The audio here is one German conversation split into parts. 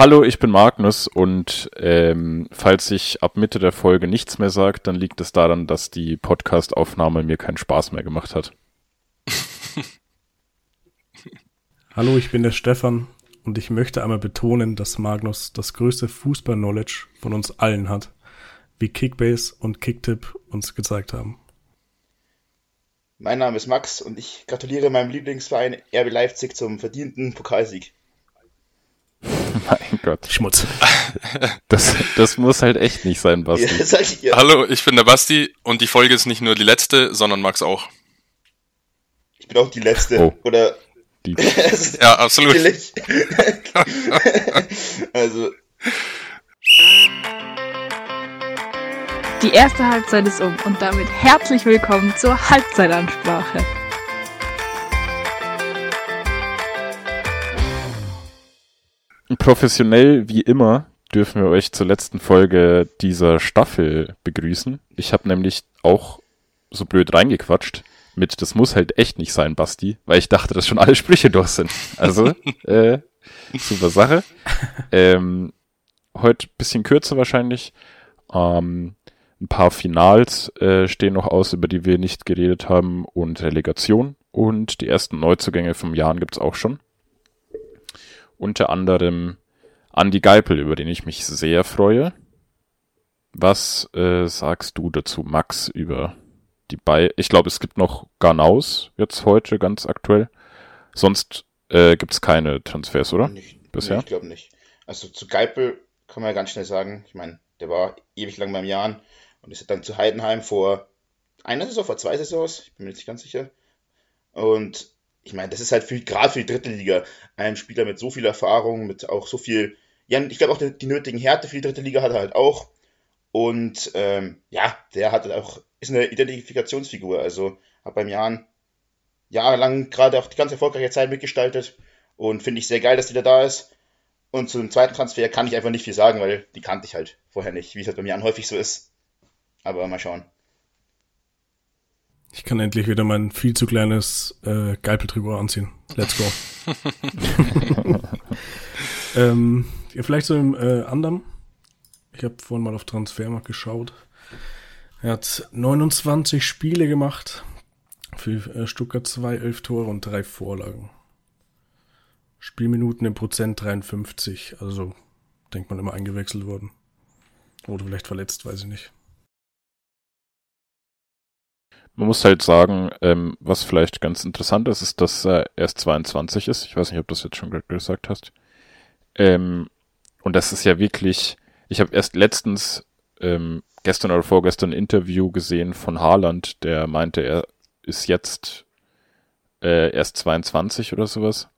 Hallo, ich bin Magnus und ähm, falls ich ab Mitte der Folge nichts mehr sage, dann liegt es daran, dass die Podcast-Aufnahme mir keinen Spaß mehr gemacht hat. Hallo, ich bin der Stefan und ich möchte einmal betonen, dass Magnus das größte Fußball-Knowledge von uns allen hat, wie Kickbase und Kicktip uns gezeigt haben. Mein Name ist Max und ich gratuliere meinem Lieblingsverein RB Leipzig zum verdienten Pokalsieg. mein Gott. Schmutz. Das, das muss halt echt nicht sein, Basti. Ja, ich, ja. Hallo, ich bin der Basti und die Folge ist nicht nur die letzte, sondern Max auch. Ich bin auch die letzte. Oh. Oder. Die. ja, absolut. also. Die erste Halbzeit ist um und damit herzlich willkommen zur Halbzeitansprache. Professionell wie immer dürfen wir euch zur letzten Folge dieser Staffel begrüßen. Ich habe nämlich auch so blöd reingequatscht mit, das muss halt echt nicht sein, Basti, weil ich dachte, dass schon alle Sprüche durch sind. Also, äh, super Sache. Ähm, heute bisschen kürzer wahrscheinlich. Ähm, ein paar Finals äh, stehen noch aus, über die wir nicht geredet haben und Relegation. Und die ersten Neuzugänge vom Jahren gibt's auch schon. Unter anderem Andy Geipel, über den ich mich sehr freue. Was äh, sagst du dazu, Max, über die bei? Ich glaube, es gibt noch Garnaus jetzt heute ganz aktuell. Sonst äh, gibt keine Transfers, oder? Nicht, Bisher? Nee, ich glaube nicht. Also zu Geipel kann man ja ganz schnell sagen. Ich meine, der war ewig lang beim Jahren und ist dann zu Heidenheim vor einer Saison, vor zwei Saisons, ich bin mir nicht ganz sicher. Und ich meine, das ist halt für, gerade für die dritte Liga ein Spieler mit so viel Erfahrung, mit auch so viel, ja, ich glaube auch die, die, nötigen Härte für die dritte Liga hat er halt auch. Und ähm, ja, der hat auch, ist eine Identifikationsfigur. Also hat beim Jahren jahrelang gerade auch die ganz erfolgreiche Zeit mitgestaltet und finde ich sehr geil, dass die da ist. Und zu dem zweiten Transfer kann ich einfach nicht viel sagen, weil die kannte ich halt vorher nicht, wie es halt beim Jahren häufig so ist. Aber mal schauen. Ich kann endlich wieder mein viel zu kleines äh, Geipeltrikot anziehen. Let's go. ähm, ja, vielleicht so im äh, Andam. Ich habe vorhin mal auf Transfermarkt geschaut. Er hat 29 Spiele gemacht. Für äh, Stuttgart 2, 11 Tore und 3 Vorlagen. Spielminuten im Prozent 53. Also denkt man immer eingewechselt worden. Oder vielleicht verletzt, weiß ich nicht. Man muss halt sagen, ähm, was vielleicht ganz interessant ist, ist, dass er erst 22 ist. Ich weiß nicht, ob du das jetzt schon gesagt hast. Ähm, und das ist ja wirklich, ich habe erst letztens, ähm, gestern oder vorgestern ein Interview gesehen von Haaland, der meinte, er ist jetzt äh, erst 22 oder sowas.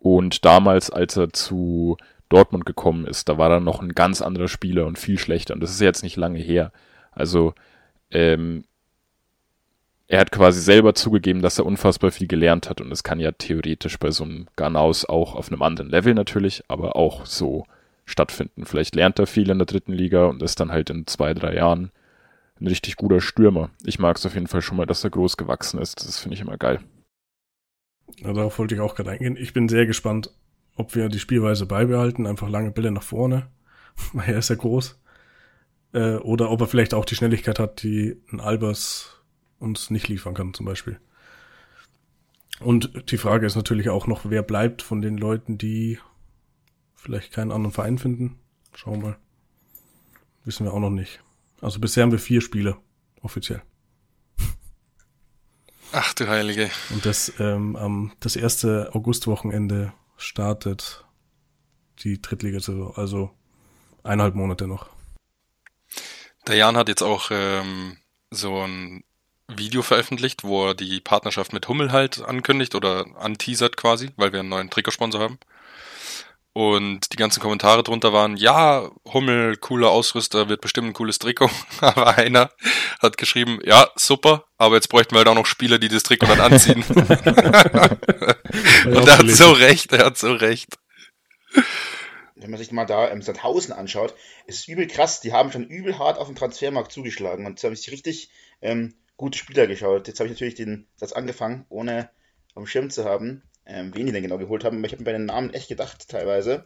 Und damals, als er zu Dortmund gekommen ist, da war er noch ein ganz anderer Spieler und viel schlechter. Und das ist jetzt nicht lange her. Also ähm, er hat quasi selber zugegeben, dass er unfassbar viel gelernt hat und das kann ja theoretisch bei so einem Garnaus auch auf einem anderen Level natürlich, aber auch so stattfinden. Vielleicht lernt er viel in der dritten Liga und ist dann halt in zwei, drei Jahren ein richtig guter Stürmer. Ich mag es auf jeden Fall schon mal, dass er groß gewachsen ist. Das finde ich immer geil. Ja, darauf wollte ich auch gerade eingehen. Ich bin sehr gespannt, ob wir die Spielweise beibehalten, einfach lange Bälle nach vorne, weil er ist ja groß. Äh, oder ob er vielleicht auch die Schnelligkeit hat, die ein Albers uns nicht liefern kann, zum Beispiel. Und die Frage ist natürlich auch noch, wer bleibt von den Leuten, die vielleicht keinen anderen Verein finden. Schauen wir mal. Wissen wir auch noch nicht. Also bisher haben wir vier Spiele, offiziell. Ach du Heilige. Und das, ähm, am, das erste Augustwochenende startet die Drittliga-Saison, also eineinhalb Monate noch. Der Jan hat jetzt auch ähm, so ein Video veröffentlicht, wo er die Partnerschaft mit Hummel halt ankündigt oder anteasert quasi, weil wir einen neuen Trikotsponsor haben. Und die ganzen Kommentare drunter waren, ja, Hummel, cooler Ausrüster, wird bestimmt ein cooles Trikot. Aber einer hat geschrieben, ja, super, aber jetzt bräuchten wir halt auch noch Spieler, die das Trikot dann anziehen. Und er hat so recht, er hat so recht. Wenn man sich mal da ähm, Sandhausen anschaut, ist es übel krass, die haben schon übel hart auf den Transfermarkt zugeschlagen und da habe ich richtig ähm, gute Spieler geschaut. Jetzt habe ich natürlich den Satz angefangen, ohne auf dem Schirm zu haben, ähm, wen die denn genau geholt haben. Aber ich habe mir bei den Namen echt gedacht, teilweise.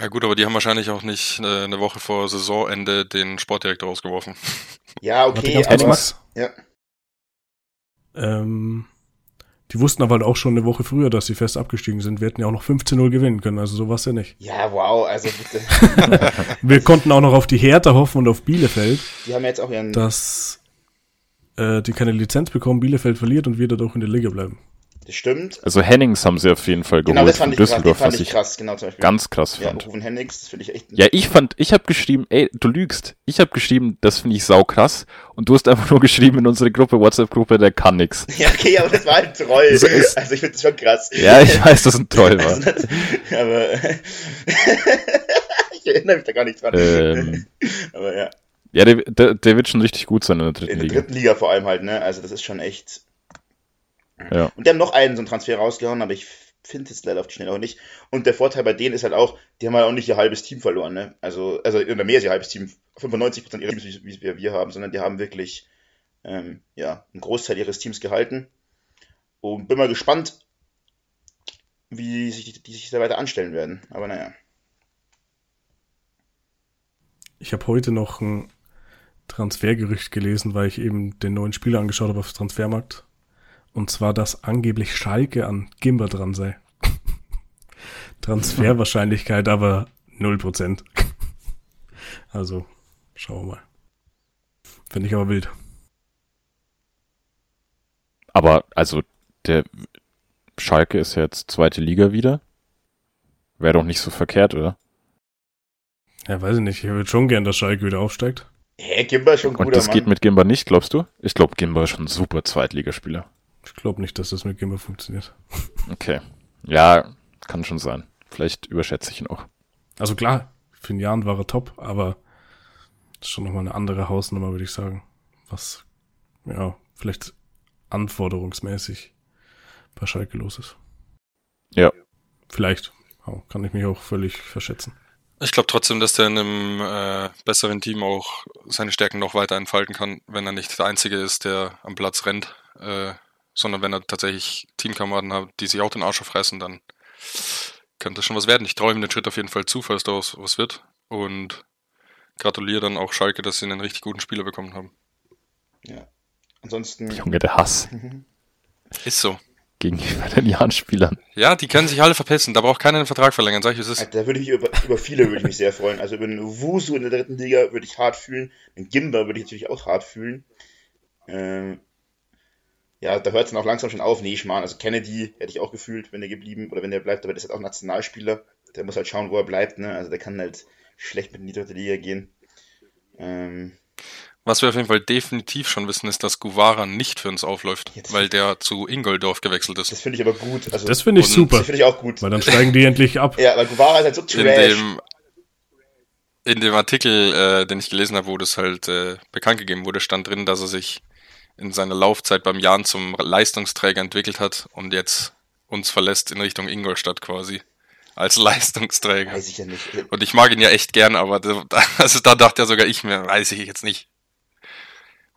Ja gut, aber die haben wahrscheinlich auch nicht äh, eine Woche vor Saisonende den Sportdirektor rausgeworfen. Ja, okay, aber. Max. Ja. Ähm, die wussten aber halt auch schon eine Woche früher, dass sie fest abgestiegen sind. Wir hätten ja auch noch 15-0 gewinnen können, also so war es ja nicht. Ja, wow, also bitte. Wir konnten auch noch auf die Hertha hoffen und auf Bielefeld, Die haben jetzt auch ihren. dass äh, die keine Lizenz bekommen, Bielefeld verliert und wir dadurch in der Liga bleiben. Das stimmt. Also Hennings haben sie auf jeden Fall geholt Genau, das von fand ich krass. Düsseldorf, fand was ich krass, genau zum Beispiel. ganz krass ja, fand. Rufen Hennings, das finde ich echt. Ja, ich fand, ich habe geschrieben, ey, du lügst. Ich habe geschrieben, das finde ich sau krass. Und du hast einfach nur geschrieben in unsere Gruppe, WhatsApp-Gruppe, der kann nix. Ja, okay, aber das war halt Troll. So ist- also ich finde das schon krass. Ja, ich weiß, dass ein Troll war. Also das, aber ich erinnere mich da gar nicht dran. Ähm, aber ja, ja, der, der, der wird schon richtig gut sein in der dritten in der Liga. dritten Liga vor allem halt, ne? Also das ist schon echt. Ja. Und die haben noch einen so einen Transfer rausgehauen, aber ich finde es leider auf die Schnelle auch nicht. Und der Vorteil bei denen ist halt auch, die haben halt auch nicht ihr halbes Team verloren, ne? Also, also oder mehr als ihr halbes Team, 95% ihres Teams, wie, wie wir, wir haben, sondern die haben wirklich ähm, ja, einen Großteil ihres Teams gehalten. Und bin mal gespannt, wie sich die, die sich da weiter anstellen werden. Aber naja. Ich habe heute noch ein Transfergerücht gelesen, weil ich eben den neuen Spieler angeschaut habe auf Transfermarkt. Und zwar, dass angeblich Schalke an Gimber dran sei. Transferwahrscheinlichkeit aber 0%. Also, schauen wir mal. Finde ich aber wild. Aber, also, der Schalke ist ja jetzt zweite Liga wieder. Wäre doch nicht so verkehrt, oder? Ja, weiß ich nicht. Ich würde schon gern, dass Schalke wieder aufsteigt. Hä, Gimba ist schon ein Und das Mann. geht mit Gimba nicht, glaubst du? Ich glaube, Gimba ist schon ein super Zweitligaspieler. Ich glaube nicht, dass das mit Gimber funktioniert. Okay. Ja, kann schon sein. Vielleicht überschätze ich ihn auch. Also klar, für den Jahren war er top, aber das ist schon nochmal eine andere Hausnummer, würde ich sagen. Was, ja, vielleicht anforderungsmäßig bei Schalke los ist. Ja. Vielleicht. Kann ich mich auch völlig verschätzen. Ich glaube trotzdem, dass der in einem äh, besseren Team auch seine Stärken noch weiter entfalten kann, wenn er nicht der Einzige ist, der am Platz rennt, äh, sondern wenn er tatsächlich Teamkameraden hat, die sich auch den Arsch aufreißen, dann könnte das schon was werden. Ich traue ihm den Schritt auf jeden Fall zu, falls daraus was wird. Und gratuliere dann auch Schalke, dass sie einen richtig guten Spieler bekommen haben. Ansonsten. Junge, der Hass Ist so. Gegenüber den Jahren-Spielern. Ja, die können sich alle verpissen. Da braucht keiner einen Vertrag verlängern, sag ich, wie es ist. Da würde ich mich über, über viele würde ich mich sehr freuen. Also über einen Wusu in der dritten Liga würde ich hart fühlen. Den Gimba würde ich natürlich auch hart fühlen. Ähm, ja, da hört es dann auch langsam schon auf. Nee, Schmarrn. Also Kennedy hätte ich auch gefühlt, wenn der geblieben oder wenn der bleibt, aber der ist halt auch Nationalspieler. Der muss halt schauen, wo er bleibt, ne? Also der kann halt schlecht mit in die dritte Liga gehen. Ähm, Was wir auf jeden Fall definitiv schon wissen, ist, dass Guevara nicht für uns aufläuft, Jetzt- weil der zu Ingoldorf gewechselt ist. das finde ich aber gut. Also, Das finde ich super, das finde ich auch gut. weil dann steigen die endlich ab. Ja, weil Guevara ist halt so in trash. dem in dem Artikel, äh, den ich gelesen habe, wo das halt äh, bekannt gegeben wurde, stand drin, dass er sich in seiner Laufzeit beim Jahren zum Leistungsträger entwickelt hat und jetzt uns verlässt in Richtung Ingolstadt quasi als Leistungsträger. Weiß ich ja nicht. Und ich mag ihn ja echt gern, aber da, also da dachte ja sogar ich mir, weiß ich jetzt nicht.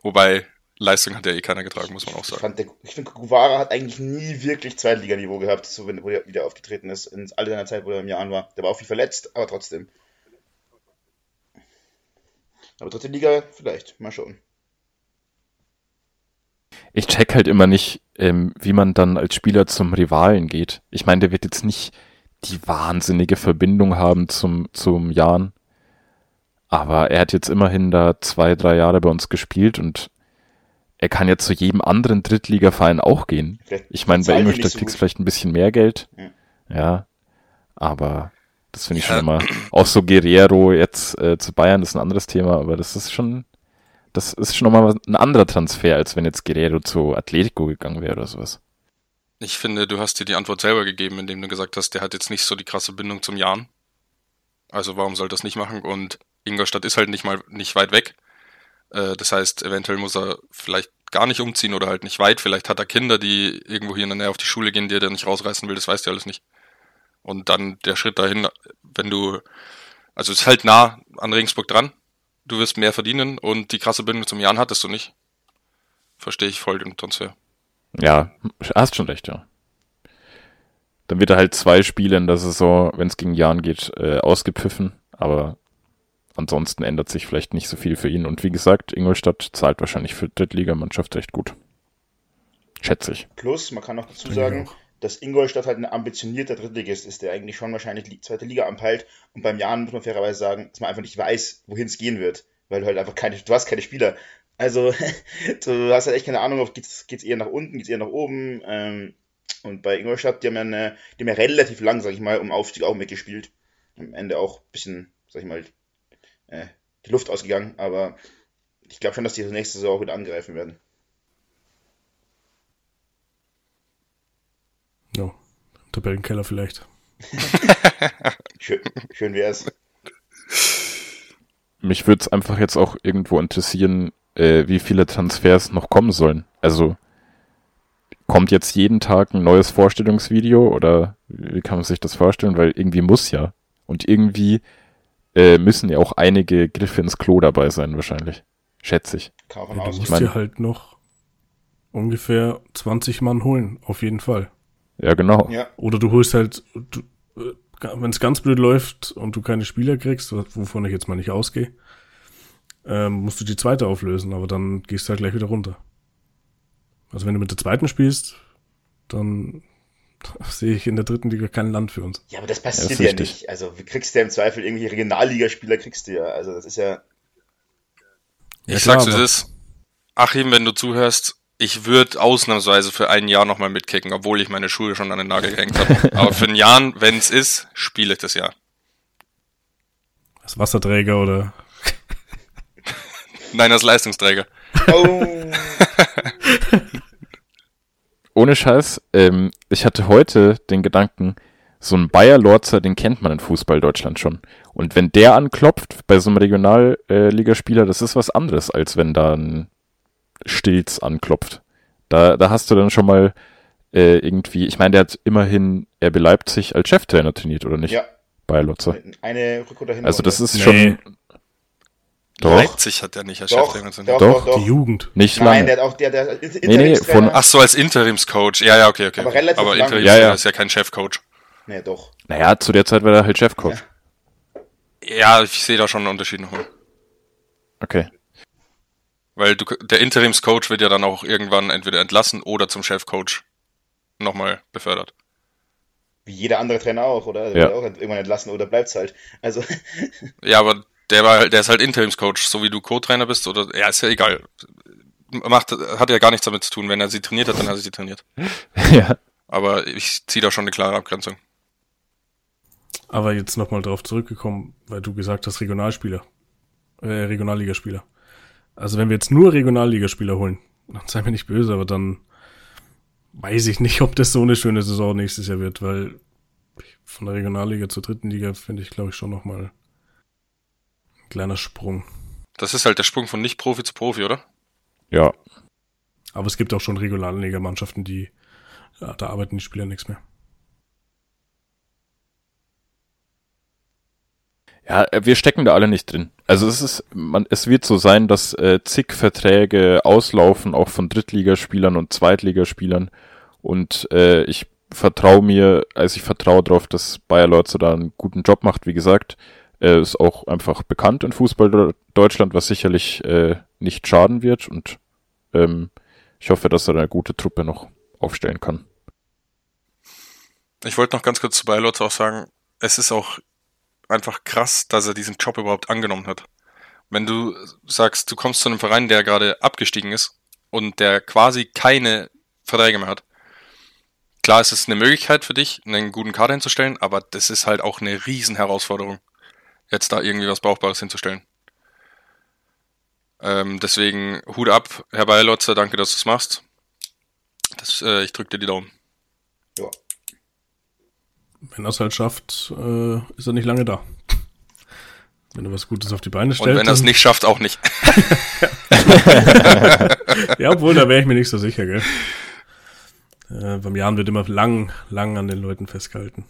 Wobei Leistung hat ja eh keiner getragen, muss man auch Ich, sagen. fand der, ich finde, Guevara hat eigentlich nie wirklich Zweitliganiveau gehabt, so wenn wo er wieder aufgetreten ist, in all seiner Zeit, wo er im Jahr war. Der war auch viel verletzt, aber trotzdem. Aber dritte Liga vielleicht, mal schauen. Ich check halt immer nicht, ähm, wie man dann als Spieler zum Rivalen geht. Ich meine, der wird jetzt nicht die wahnsinnige Verbindung haben zum, zum Jan. Aber er hat jetzt immerhin da zwei, drei Jahre bei uns gespielt und er kann ja zu jedem anderen Drittligaverein auch gehen. Vielleicht Ich meine, bei Ingolstadt so kriegst du vielleicht ein bisschen mehr Geld. Ja. Ja. Aber das finde ich schon Ja. immer. Auch so Guerrero jetzt äh, zu Bayern ist ein anderes Thema, aber das ist schon, das ist schon nochmal ein anderer Transfer, als wenn jetzt Guerrero zu Atletico gegangen wäre oder sowas. Ich finde, du hast dir die Antwort selber gegeben, indem du gesagt hast, der hat jetzt nicht so die krasse Bindung zum Jan. Also warum soll das nicht machen? Und Ingolstadt ist halt nicht mal nicht weit weg. Äh, das heißt, eventuell muss er vielleicht gar nicht umziehen oder halt nicht weit. Vielleicht hat er Kinder, die irgendwo hier in der Nähe auf die Schule gehen, die er nicht rausreißen will. Das weißt du alles nicht. Und dann der Schritt dahin, wenn du, also es ist halt nah an Regensburg dran. Du wirst mehr verdienen und die krasse Bindung zum Jan hattest du nicht. Verstehe ich voll den Transfer. Ja, hast schon recht, ja. dann wird er halt zwei Spiele in der Saison, wenn es gegen Jan geht, äh, ausgepfiffen. Aber ansonsten ändert sich vielleicht nicht so viel für ihn. Und wie gesagt, Ingolstadt zahlt wahrscheinlich für Drittligamannschaft recht gut. Schätze ich. Plus, man kann noch dazu sagen, auch. dass Ingolstadt halt ein ambitionierter Drittligist ist, der eigentlich schon wahrscheinlich die zweite Liga anpeilt. Und beim Jan muss man fairerweise sagen, dass man einfach nicht weiß, wohin es gehen wird. Weil du halt einfach keine, du hast keine Spieler. Also, du hast halt echt keine Ahnung, ob geht's, geht's eher nach unten, geht's eher nach oben. Ähm, und bei Ingolstadt, die haben ja, eine, die haben ja relativ lang, sag ich mal, um Aufstieg auch mitgespielt. Am Ende auch ein bisschen, sag ich mal, äh, die Luft ausgegangen. Aber ich glaube schon, dass die nächste Saison auch wieder angreifen werden. Ja, Tabellenkeller vielleicht. Schön, schön wär's. Mich würde es einfach jetzt auch irgendwo interessieren, äh, wie viele Transfers noch kommen sollen. Also kommt jetzt jeden Tag ein neues Vorstellungsvideo oder wie kann man sich das vorstellen? Weil irgendwie muss ja. Und irgendwie äh, müssen ja auch einige Griffe ins Klo dabei sein, wahrscheinlich. Schätze ich. Ja, du musst mein- dir halt noch ungefähr 20 Mann holen, auf jeden Fall. Ja, genau. Ja, Oder du holst halt, wenn es ganz blöd läuft und du keine Spieler kriegst, wovon ich jetzt mal nicht ausgehe, ähm, musst du die zweite auflösen, aber dann gehst du halt gleich wieder runter. Also wenn du mit der zweiten spielst, dann sehe ich in der dritten Liga kein Land für uns. Ja, aber das Ja, passiert ja, richtig. nicht. Also, wie kriegst du ja im Zweifel irgendwelche Regionalligaspieler, kriegst du ja. Also, das ist ja. Ja, Ich klar, sag's, wie es ist. Achim, wenn du zuhörst, ich würde ausnahmsweise für ein Jahr nochmal mitkicken, obwohl ich meine Schuhe schon an den Nagel gehängt habe. Aber für ein Jahr, wenn es ist, spiele ich das Jahr. Als Wasserträger oder Nein, als Leistungsträger. Oh, Ohne Scheiß, ähm, ich hatte heute den Gedanken, so ein Bayer Lorzer, den kennt man in Fußball Deutschland schon. Und wenn der anklopft bei so einem Regionalligaspieler, das ist was anderes, als wenn da ein Stilz anklopft. Da, da hast du dann schon mal äh, irgendwie, ich meine, der hat immerhin RB Leipzig als Cheftrainer trainiert, oder nicht? ja. Bayer Lorzer. Eine Rück- oder Hinrunde. Also das ist Nee. schon doch Leipzig hat er nicht als Doch, Cheftrainer doch. Doch, doch, die Jugend. nicht Nein, lange. der hat auch der, der Nee, nee, von- Ach so, als Interimscoach. Ja, ja, okay, okay. Aber relativ Aber lang. Interimstrainer Ja, ja. ist ja kein Chefcoach. Nee, doch. Naja, zu der Zeit war er halt Chefcoach. Ja, ich sehe da schon einen Unterschied nochmal. Okay. Weil du, der Interimscoach wird ja dann auch irgendwann entweder entlassen oder zum Chefcoach nochmal befördert. Wie jeder andere Trainer auch, oder? Der Ja. wird auch irgendwann entlassen oder bleibt's halt. Also, Ja, aber der war halt, der ist halt Interimscoach, so wie du Co-Trainer bist oder, ja, ist ja egal. Macht, hat ja gar nichts damit zu tun. Wenn er sie trainiert hat, dann hat er sie trainiert. ja. Aber ich ziehe da schon eine klare Abgrenzung. Aber jetzt nochmal drauf zurückgekommen, weil du gesagt hast, Regionalspieler. Äh, Regionalligaspieler. Also wenn wir jetzt nur Regionalligaspieler holen, dann sei mir nicht böse, aber dann weiß ich nicht, ob das so eine schöne Saison nächstes Jahr wird, weil von der Regionalliga zur dritten Liga finde ich, glaube ich, schon nochmal kleiner Sprung. Das ist halt der Sprung von Nicht-Profi zu Profi, oder? Ja. Aber es gibt auch schon Regionalliga-Mannschaften, die, ja, da arbeiten die Spieler nichts mehr. Ja, äh, wir stecken da alle nicht drin. Also es ist, man, es wird so sein, dass äh, zig Verträge auslaufen, auch von Drittligaspielern und Zweitligaspielern. Und äh, ich vertraue mir, also ich vertraue darauf, dass Bayer Lorzer da einen guten Job macht. Wie gesagt, äh, ist auch einfach bekannt in Fußball Deutschland, was sicherlich äh, nicht schaden wird. Und ähm, ich hoffe, dass er eine gute Truppe noch aufstellen kann. Ich wollte noch ganz kurz zu Baylotz auch sagen, es ist auch einfach krass, dass er diesen Job überhaupt angenommen hat. Wenn du sagst, du kommst zu einem Verein, der gerade abgestiegen ist und der quasi keine Verträge mehr hat. Klar, es ist eine Möglichkeit für dich, einen guten Kader hinzustellen, aber das ist halt auch eine riesen Herausforderung, jetzt da irgendwie was Brauchbares hinzustellen. Ähm, deswegen Hut ab, Herr Bayerlotzer, danke, dass du es machst. Das, äh, ich drücke dir die Daumen. ja. Wenn er es halt schafft, äh, ist er nicht lange da. Wenn er was Gutes auf die Beine Und stellt. wenn er es nicht schafft, auch nicht. Ja, obwohl, da wäre ich mir nicht so sicher, gell. Äh, beim Jahren wird immer lang, lang an den Leuten festgehalten.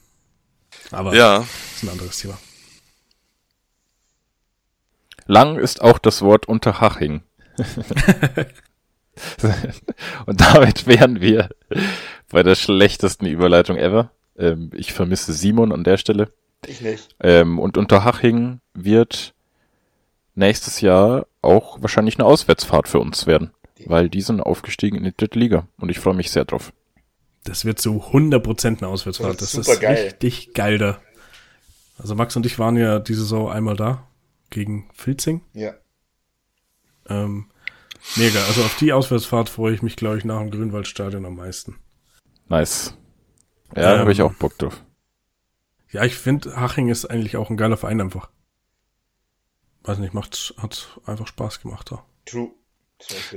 Aber Ja, das ist ein anderes Thema. Lang ist auch das Wort Unterhaching. Und damit wären wir bei der schlechtesten Überleitung ever. Ähm, ich vermisse Simon an der Stelle. Ich nicht. Ähm, und Unterhaching wird nächstes Jahr auch wahrscheinlich eine Auswärtsfahrt für uns werden, weil die sind aufgestiegen in die dritte Liga und ich freue mich sehr drauf. Das wird so 100% eine Auswärtsfahrt. Das Das, ist geil. richtig geil da. Also Max und ich waren ja diese Saison einmal da gegen Filzing. Ja. Ähm, mega. Also auf die Auswärtsfahrt freue ich mich, glaube ich, nach dem Grünwaldstadion am meisten. Nice. Ja, Ähm, habe ich auch Bock drauf. Ja, ich finde, Haching ist eigentlich auch ein geiler Verein einfach. Weiß nicht, macht, hat einfach Spaß gemacht da. True.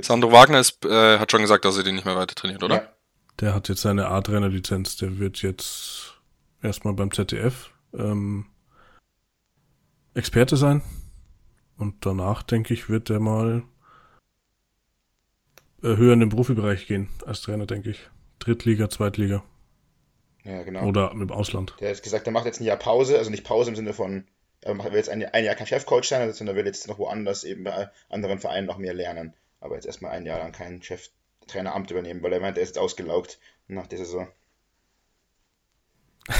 Sandro Wagner ist, äh, hat schon gesagt, dass er den nicht mehr weiter trainiert, oder? Ja. Der hat jetzt seine A-Trainer-Lizenz. Der wird jetzt erstmal beim ZDF ähm, Experte sein. Und danach, denke ich, wird der mal äh, höher in den Profibereich gehen als Trainer, denke ich. Drittliga, Zweitliga ja, genau. oder im Ausland. Der hat gesagt, er macht jetzt ein Jahr Pause, also nicht Pause im Sinne von, er will jetzt ein, ein Jahr kein Chefcoach sein, sondern will jetzt noch woanders eben bei anderen Vereinen noch mehr lernen. Aber jetzt erstmal ein Jahr lang kein Cheftraineramt übernehmen, weil er meint, er ist jetzt ausgelaugt nach der Saison.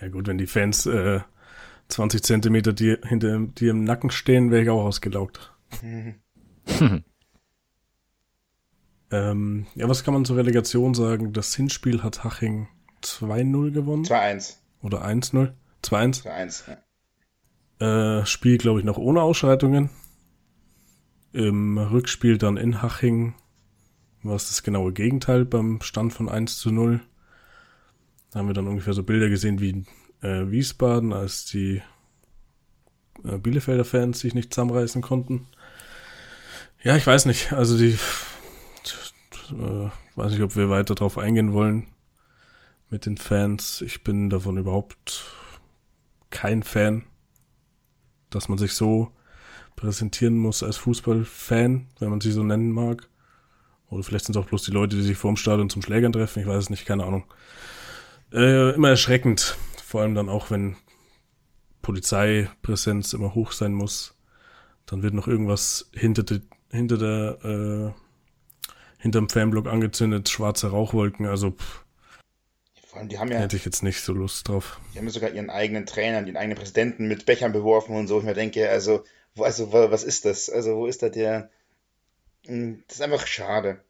Ja gut, wenn die Fans äh, 20 Zentimeter dir, hinter dir im Nacken stehen, wäre ich auch ausgelaugt. Ähm, ja, was kann man zur Relegation sagen? Das Hinspiel hat Haching 2-0 gewonnen 2-1. oder 1-0? 2-1. 2-1. Ja. Äh, Spiel, glaube ich, noch ohne Ausschreitungen. Im Rückspiel dann in Haching war es das genaue Gegenteil beim Stand von 1 zu 0. Da haben wir dann ungefähr so Bilder gesehen wie äh, Wiesbaden, als die äh, Bielefelder Fans sich nicht zusammenreißen konnten. Ja, ich weiß nicht. Also die äh, weiß nicht, ob wir weiter drauf eingehen wollen mit den Fans. Ich bin davon überhaupt kein Fan, dass man sich so präsentieren muss als Fußballfan, wenn man sie so nennen mag. Oder vielleicht sind es auch bloß die Leute, die sich vorm Stadion zum Schlägern treffen. Ich weiß es nicht, keine Ahnung. Äh, immer erschreckend. Vor allem dann auch, wenn Polizeipräsenz immer hoch sein muss. Dann wird noch irgendwas hinter, de, hinter der, äh, hinterm Fanblock angezündet, schwarze Rauchwolken. Also pff, Vor allem, die haben ja, hätte ich jetzt nicht so Lust drauf. die haben ja sogar ihren eigenen Trainer, ihren eigenen Präsidenten mit Bechern beworfen und so. Ich mir denke, also, wo, also, was ist das? Also, wo ist da der. Hm, Das ist einfach schade.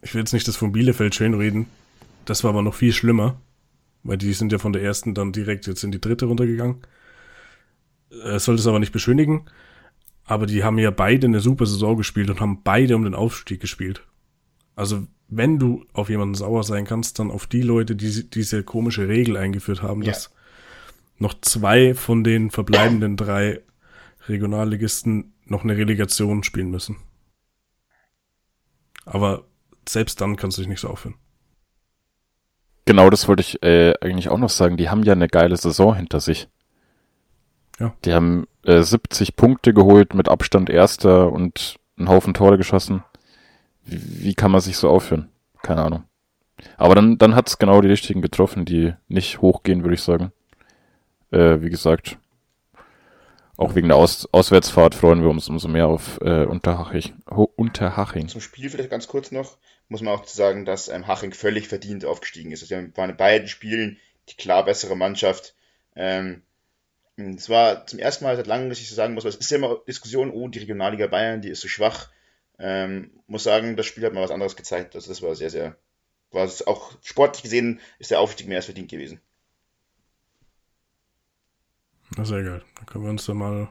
Ich will jetzt nicht das von Bielefeld schönreden. Das war aber noch viel schlimmer. Weil die sind ja von der ersten dann direkt jetzt in die dritte runtergegangen. Es soll das aber nicht beschönigen. Aber die haben ja beide eine super Saison gespielt und haben beide um den Aufstieg gespielt. Also, wenn du auf jemanden sauer sein kannst, dann auf die Leute, die diese komische Regel eingeführt haben, Ja. dass noch zwei von den verbleibenden drei Regionalligisten noch eine Relegation spielen müssen. Aber selbst dann kannst du dich nicht so aufhören. Genau, das wollte ich äh, eigentlich auch noch sagen. Die haben ja eine geile Saison hinter sich. Ja. Die haben äh, 70 Punkte geholt, mit Abstand Erster und einen Haufen Tore geschossen. Wie, wie kann man sich so aufhören? Keine Ahnung. Aber dann, dann hat's genau die richtigen getroffen, die nicht hochgehen, würde ich sagen. Äh, wie gesagt, auch wegen der Aus Auswärtsfahrt freuen wir uns umso mehr auf äh, Unterhaching. Ho Unterhaching. Zum Spiel vielleicht ganz kurz noch, muss man auch sagen, dass ähm, Haching völlig verdient aufgestiegen ist. Also, sie waren in beiden Spielen die klar bessere Mannschaft. Ähm, es war zum ersten Mal seit langem, dass ich so sagen muss, es ist ja immer Diskussion, oh, die Regionalliga Bayern, die ist so schwach. Ähm, muss sagen, das Spiel hat mal was anderes gezeigt. Also das war sehr, sehr, war es auch sportlich gesehen, ist der Aufstieg mehr als verdient gewesen. Na, sehr geil. Dann können wir uns dann mal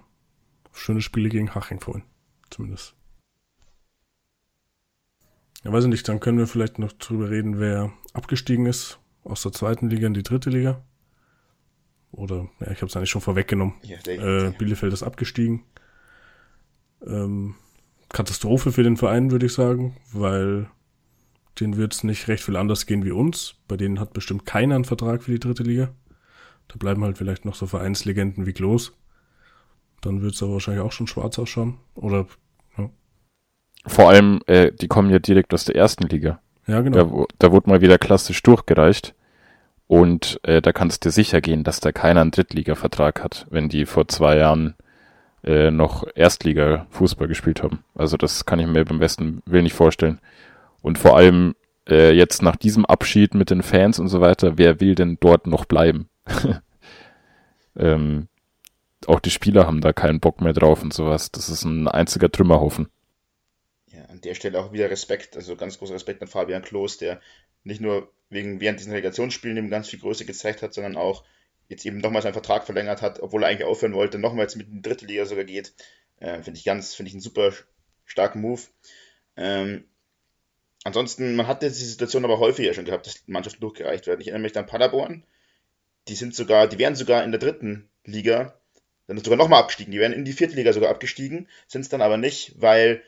schöne Spiele gegen Haching freuen. Zumindest. Ja, weiß ich nicht, dann können wir vielleicht noch drüber reden, wer abgestiegen ist aus der zweiten Liga in die dritte Liga. Oder, ja, ich habe es eigentlich schon vorweggenommen. Ja, Äh, Bielefeld ist abgestiegen. Ähm, Katastrophe für den Verein, würde ich sagen, weil denen wird es nicht recht viel anders gehen wie uns. Bei denen hat bestimmt keiner einen Vertrag für die dritte Liga. Da bleiben halt vielleicht noch so Vereinslegenden wie Klos. Dann wird es aber wahrscheinlich auch schon schwarz ausschauen. Oder, Vor allem, äh, die kommen ja direkt aus der ersten Liga. ja, genau. Da, da wurde mal wieder klassisch durchgereicht. Und äh, da kannst du dir sicher gehen, dass da keiner einen Drittliga-Vertrag hat, wenn die vor zwei Jahren äh, noch Erstliga-Fußball gespielt haben. Also das kann ich mir beim besten Willen nicht vorstellen. Und vor allem äh, jetzt nach diesem Abschied mit den Fans und so weiter, wer will denn dort noch bleiben? ähm, auch die Spieler haben da keinen Bock mehr drauf und sowas. Das ist ein einziger Trümmerhaufen. An der Stelle auch wieder Respekt, also ganz großer Respekt an Fabian Klos, der nicht nur wegen während diesen Relegationsspielen eben ganz viel Größe gezeigt hat, sondern auch jetzt eben nochmal seinen Vertrag verlängert hat, obwohl er eigentlich aufhören wollte, nochmals mit in die dritte Liga sogar geht. Äh, finde ich ganz, finde ich einen super starken Move. Ähm, ansonsten, man hat jetzt die Situation aber häufiger schon gehabt, dass Mannschaften durchgereicht werden. Ich erinnere mich an Paderborn. Die sind sogar, die wären sogar in der dritten Liga, dann sogar nochmal abgestiegen. Die wären in die vierte Liga sogar abgestiegen, sind es dann aber nicht, weil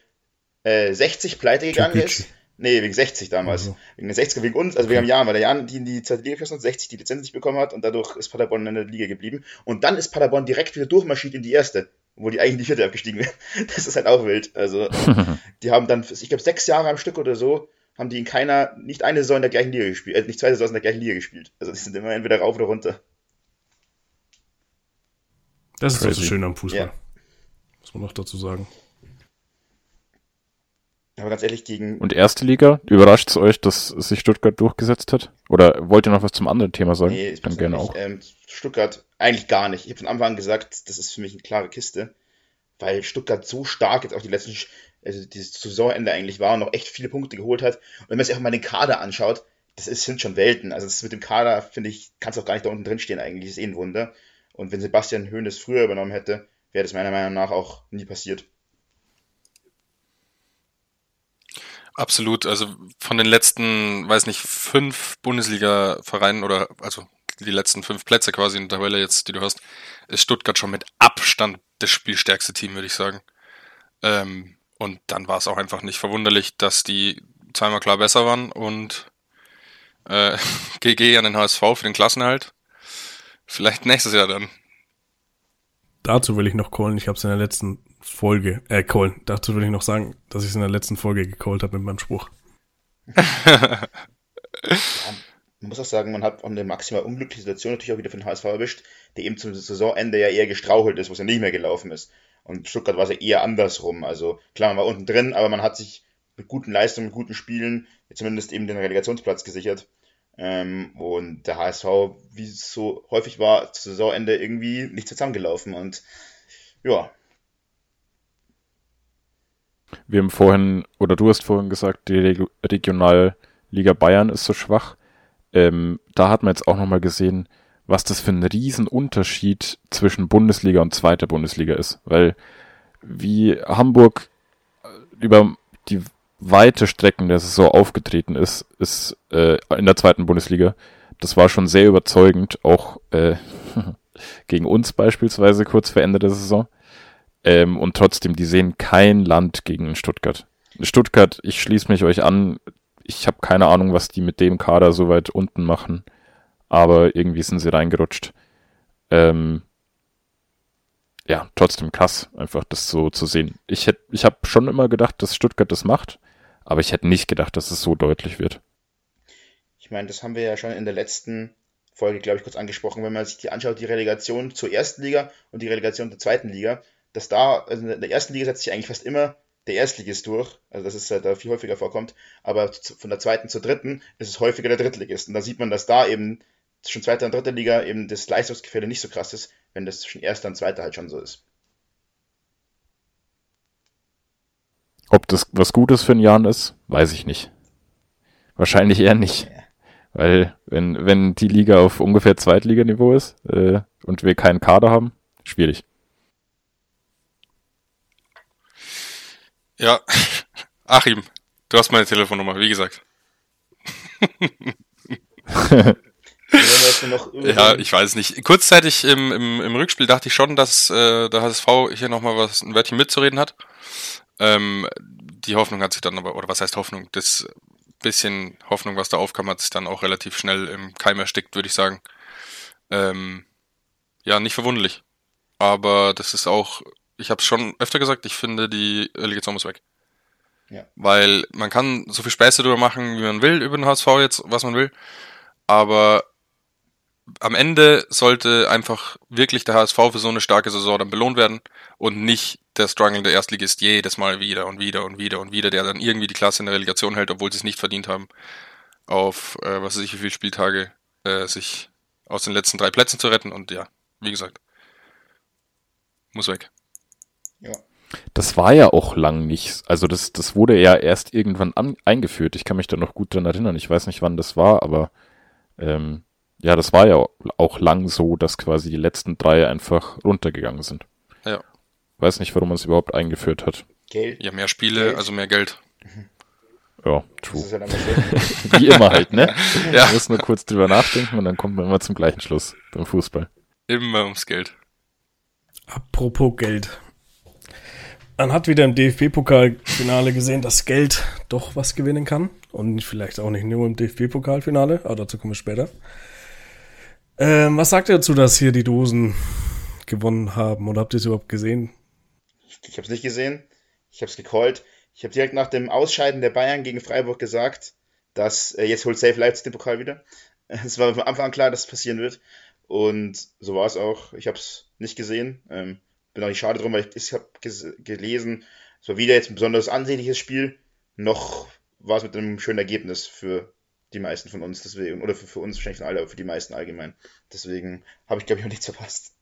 äh, 60 pleite gegangen ist. Nee, wegen 60 damals. Also. Wegen der 60 wegen uns, also wegen Jan, weil der Jan die in die zweite Liga geschossen hat, 60 die Lizenz nicht bekommen hat und dadurch ist Paderborn in der Liga geblieben. Und dann ist Paderborn direkt wieder durchmarschiert in die erste, wo die eigentlich in die vierte abgestiegen wären. Das ist halt auch wild. Also, die haben dann, ich glaube, sechs Jahre am Stück oder so, haben die in keiner, nicht eine Saison in der gleichen Liga gespielt, äh, nicht zwei Saisons in der gleichen Liga gespielt. Also, die sind immer entweder rauf oder runter. Das ist Crazy. so schön am Fußball. Ja. Muss man noch dazu sagen. Aber ganz ehrlich, gegen. Und erste Liga, überrascht es euch, dass sich Stuttgart durchgesetzt hat? Oder wollt ihr noch was zum anderen Thema sagen? Nee, Dann gerne nicht. auch. Ähm, Stuttgart eigentlich gar nicht. Ich habe von Anfang an gesagt, das ist für mich eine klare Kiste, weil Stuttgart so stark jetzt auch die letzten, also dieses Saisonende eigentlich war und noch echt viele Punkte geholt hat. Und wenn man sich auch mal den Kader anschaut, das ist, sind schon Welten. Also das mit dem Kader, finde ich, kann es auch gar nicht da unten drin stehen eigentlich. Das ist eh ein Wunder. Und wenn Sebastian Höhn das früher übernommen hätte, wäre das meiner Meinung nach auch nie passiert. Absolut. Also von den letzten, weiß nicht, fünf Bundesliga-Vereinen oder also die letzten fünf Plätze quasi in der Tabelle jetzt, die du hast, ist Stuttgart schon mit Abstand das spielstärkste Team, würde ich sagen. Ähm, und dann war es auch einfach nicht verwunderlich, dass die zweimal klar besser waren und äh, GG an den HSV für den Klassenhalt. Vielleicht nächstes Jahr dann. Dazu will ich noch callen, ich habe es in der letzten Folge, äh, callen. Dazu will ich noch sagen, dass ich es in der letzten Folge gecallt habe mit meinem Spruch. ja, man muss auch sagen, man hat eine maximal unglückliche Situation natürlich auch wieder für den HSV erwischt, der eben zum Saisonende ja eher gestrauchelt ist, wo es ja nicht mehr gelaufen ist. Und Stuttgart war es ja eher andersrum. Also klar, man war unten drin, aber man hat sich mit guten Leistungen, mit guten Spielen zumindest eben den Relegationsplatz gesichert. Ähm, und der HSV, wie es so häufig war, zu Saisonende irgendwie nicht zusammengelaufen. Und ja, wir haben vorhin, oder du hast vorhin gesagt, die Reg Regionalliga Bayern ist so schwach. Ähm, da hat man jetzt auch nochmal gesehen, was das für ein Riesenunterschied zwischen Bundesliga und zweiter Bundesliga ist. Weil wie Hamburg äh, über die weite Strecken der Saison aufgetreten ist, ist äh, in der zweiten Bundesliga. Das war schon sehr überzeugend, auch äh, gegen uns beispielsweise kurz vor Ende der Saison. Ähm, und trotzdem, die sehen kein Land gegen Stuttgart. Stuttgart, ich schließe mich euch an. Ich habe keine Ahnung, was die mit dem Kader so weit unten machen. Aber irgendwie sind sie reingerutscht. Ähm, ja, trotzdem krass, einfach das so zu sehen. Ich ich habe schon immer gedacht, dass Stuttgart das macht, aber ich hätte nicht gedacht, dass es so deutlich wird. Ich meine, das haben wir ja schon in der letzten Folge, glaube ich, kurz angesprochen, wenn man sich die anschaut, die Relegation zur ersten Liga und die Relegation zur zweiten Liga dass da, also in der ersten Liga setzt sich eigentlich fast immer der Erstligist durch, also dass es halt da viel häufiger vorkommt, aber von der zweiten zur dritten ist es häufiger der Drittligist. Und da sieht man, dass da eben zwischen zweiter und dritter Liga eben das Leistungsgefälle nicht so krass ist, wenn das zwischen erster und zweiter halt schon so ist. Ob das was Gutes für einen Jan ist, weiß ich nicht. Wahrscheinlich eher nicht. Ja. Weil, wenn, wenn die Liga auf ungefähr Zweitliganiveau ist äh, und wir keinen Kader haben, schwierig. Ja, Achim, du hast meine Telefonnummer, wie gesagt. ja, ich weiß nicht. Kurzzeitig im, im, im Rückspiel dachte ich schon, dass äh, der HSV hier nochmal was ein Wörtchen mitzureden hat. Ähm, die Hoffnung hat sich dann aber, oder was heißt Hoffnung? Das bisschen Hoffnung, was da aufkam, hat sich dann auch relativ schnell im Keim erstickt, würde ich sagen. Ähm, ja, nicht verwunderlich. Aber das ist auch ich habe es schon öfter gesagt, ich finde, die Relegation muss weg. Ja. Weil man kann so viel Späße darüber machen, wie man will, über den HSV jetzt, was man will. Aber am Ende sollte einfach wirklich der HSV für so eine starke Saison dann belohnt werden und nicht der strugglende Erstligist jedes Mal wieder und wieder und wieder und wieder, der dann irgendwie die Klasse in der Relegation hält, obwohl sie es nicht verdient haben. auf, äh, was weiß ich, wie viele Spieltage, äh, sich aus den letzten drei Plätzen zu retten. Und ja, wie gesagt, muss weg. Ja. Das war ja auch lang nicht. Also das, das wurde ja erst irgendwann an, eingeführt. Ich kann mich da noch gut dran erinnern. Ich weiß nicht, wann das war, aber ähm, ja, das war ja auch lang so, dass quasi die letzten drei einfach runtergegangen sind. Ja. Weiß nicht, warum man es überhaupt eingeführt hat. Geld. Ja, mehr Spiele, Geld. also mehr Geld. Ja, Das true. Wie immer halt, ne? Ja. Man muss nur kurz drüber nachdenken und dann kommt man immer zum gleichen Schluss beim Fußball. Immer ums Geld. Apropos Geld. Man hat wieder im DFB-Pokalfinale gesehen, dass Geld doch was gewinnen kann. Und vielleicht auch nicht nur im DFB-Pokalfinale, aber dazu kommen wir später. Ähm, was sagt ihr dazu, dass hier die Dosen gewonnen haben? Oder habt ihr es überhaupt gesehen? Ich habe es nicht gesehen. Ich habe es gecallt. Ich habe direkt nach dem Ausscheiden der Bayern gegen Freiburg gesagt, dass äh, jetzt holt Safe Leipzig den Pokal wieder. Es war von Anfang an klar, dass es passieren wird. Und so war es auch. Ich habe es nicht gesehen. Ähm, bin auch nicht schade drum, weil ich, ich habe gelesen, es war wieder jetzt ein besonders ansehnliches Spiel. Noch war es mit einem schönen Ergebnis für die meisten von uns. Deswegen, oder für, für uns wahrscheinlich von alle, aber für die meisten allgemein. Deswegen habe ich, glaube ich, auch nichts verpasst.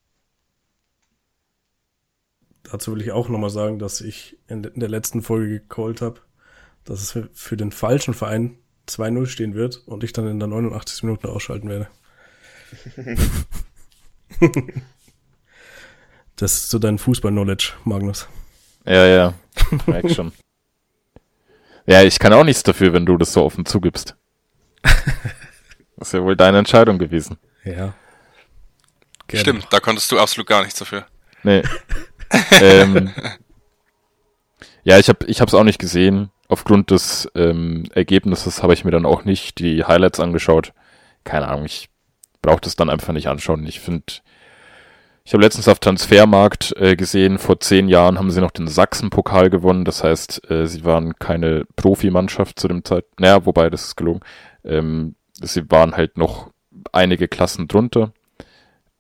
Dazu will ich auch nochmal sagen, dass ich in in der letzten Folge gecallt habe, dass es für, für den falschen Verein 2-0 stehen wird und ich dann in der 89. Minute ausschalten werde. das ist so dein Fußball-Knowledge, Magnus. Ja, ja, merk schon. Ja, ich kann auch nichts dafür, wenn du das so offen zugibst. Das ist ja wohl deine Entscheidung gewesen. Ja. Gerne. Stimmt, da konntest du absolut gar nichts dafür. Nee. ähm, ja, ich habe ich hab's auch nicht gesehen. Aufgrund des ähm, Ergebnisses habe ich mir dann auch nicht die Highlights angeschaut. Keine Ahnung, ich brauche das dann einfach nicht anschauen. Ich finde, ich habe letztens auf Transfermarkt äh, gesehen, vor zehn Jahren haben sie noch den Sachsen-Pokal gewonnen. Das heißt, äh, sie waren keine Profimannschaft zu dem Zeit. Naja, wobei, das ist gelogen. Ähm, sie waren halt noch einige Klassen drunter.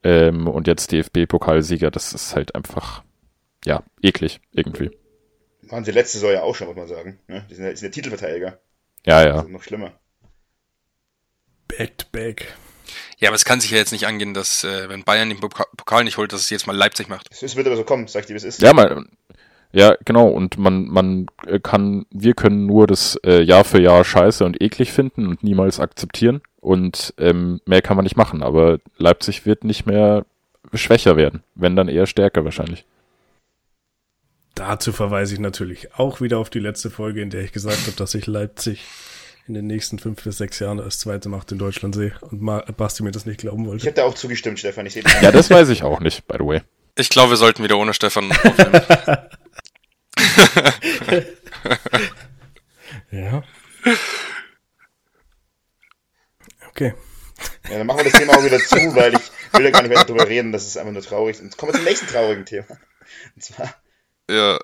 Ähm, und jetzt DFB-Pokalsieger, das ist halt einfach, ja, eklig irgendwie. Waren sie letzte Saison ja auch schon, muss man sagen. Ne? Die sind ja, die sind ja Titelverteidiger. Ja, ja. Also noch schlimmer. Back to back. Ja, aber es kann sich ja jetzt nicht angehen, dass, äh, wenn Bayern den Poka- Pokal nicht holt, dass es jetzt mal Leipzig macht. Es wird aber so kommen, sag ich dir, wie es ist. Ja, man, ja, genau. Und man, man äh, kann, wir können nur das äh, Jahr für Jahr scheiße und eklig finden und niemals akzeptieren. Und ähm, mehr kann man nicht machen. Aber Leipzig wird nicht mehr schwächer werden, wenn dann eher stärker wahrscheinlich. Dazu verweise ich natürlich auch wieder auf die letzte Folge, in der ich gesagt habe, dass ich Leipzig in den nächsten fünf bis sechs Jahren als zweite Macht in Deutschland sehe und Basti mir das nicht glauben Ich wollte. hätte auch zugestimmt, Stefan. Ich sehe Ja, das weiß ich auch nicht, by the way. Ich glaube, wir sollten wieder ohne Stefan aufnehmen. Ja. Okay. Ja, dann machen wir das Thema auch wieder zu, weil ich will ja gar nicht mehr darüber reden. Das ist einfach nur traurig. Und kommen wir zum nächsten traurigen Thema. Und zwar, ja,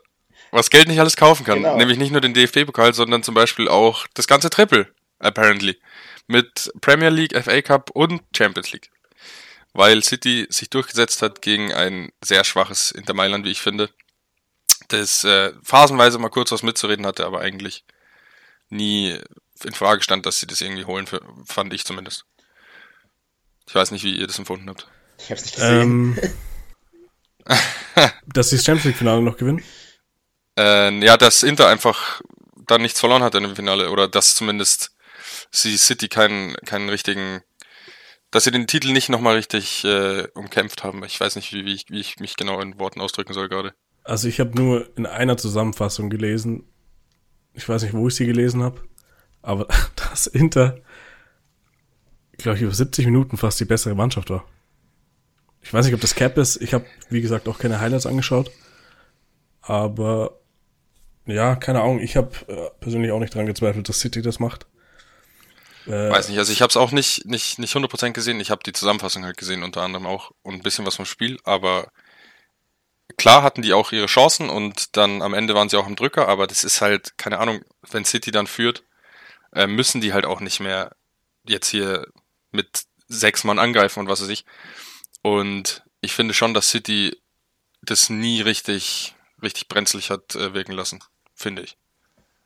was Geld nicht alles kaufen kann. Genau. Nämlich nicht nur den DFB-Pokal, sondern zum Beispiel auch das ganze Triple, apparently. Mit Premier League, FA Cup und Champions League. Weil City sich durchgesetzt hat gegen ein sehr schwaches Inter Mailand, wie ich finde. Das äh, phasenweise mal kurz was mitzureden hatte, aber eigentlich nie in Frage stand, dass sie das irgendwie holen, für, fand ich zumindest. Ich weiß nicht, wie ihr das empfunden habt. ich hab's nicht gesehen. Ähm, dass sie das Champions League Finale noch gewinnen? Äh, ja, dass Inter einfach dann nichts verloren hat in dem Finale oder dass zumindest sie City keinen keinen richtigen, dass sie den Titel nicht nochmal richtig äh, umkämpft haben. Ich weiß nicht, wie, wie, ich, wie ich mich genau in Worten ausdrücken soll gerade. Also ich habe nur in einer Zusammenfassung gelesen, ich weiß nicht, wo ich sie gelesen habe, aber dass Inter, glaube ich, über 70 Minuten fast die bessere Mannschaft war. Ich weiß nicht, ob das Cap ist. Ich habe, wie gesagt, auch keine Highlights angeschaut. Aber ja, keine Ahnung. Ich habe äh, persönlich auch nicht dran gezweifelt, dass City das macht. Äh, Weiß nicht, also ich habe es auch nicht, nicht, nicht 100% gesehen. Ich habe die Zusammenfassung halt gesehen, unter anderem auch und ein bisschen was vom Spiel, aber klar hatten die auch ihre Chancen und dann am Ende waren sie auch im Drücker, aber das ist halt, keine Ahnung, wenn City dann führt, äh, müssen die halt auch nicht mehr jetzt hier mit sechs Mann angreifen und was weiß ich. Und ich finde schon, dass City das nie richtig, richtig brenzlig hat äh, wirken lassen, finde ich.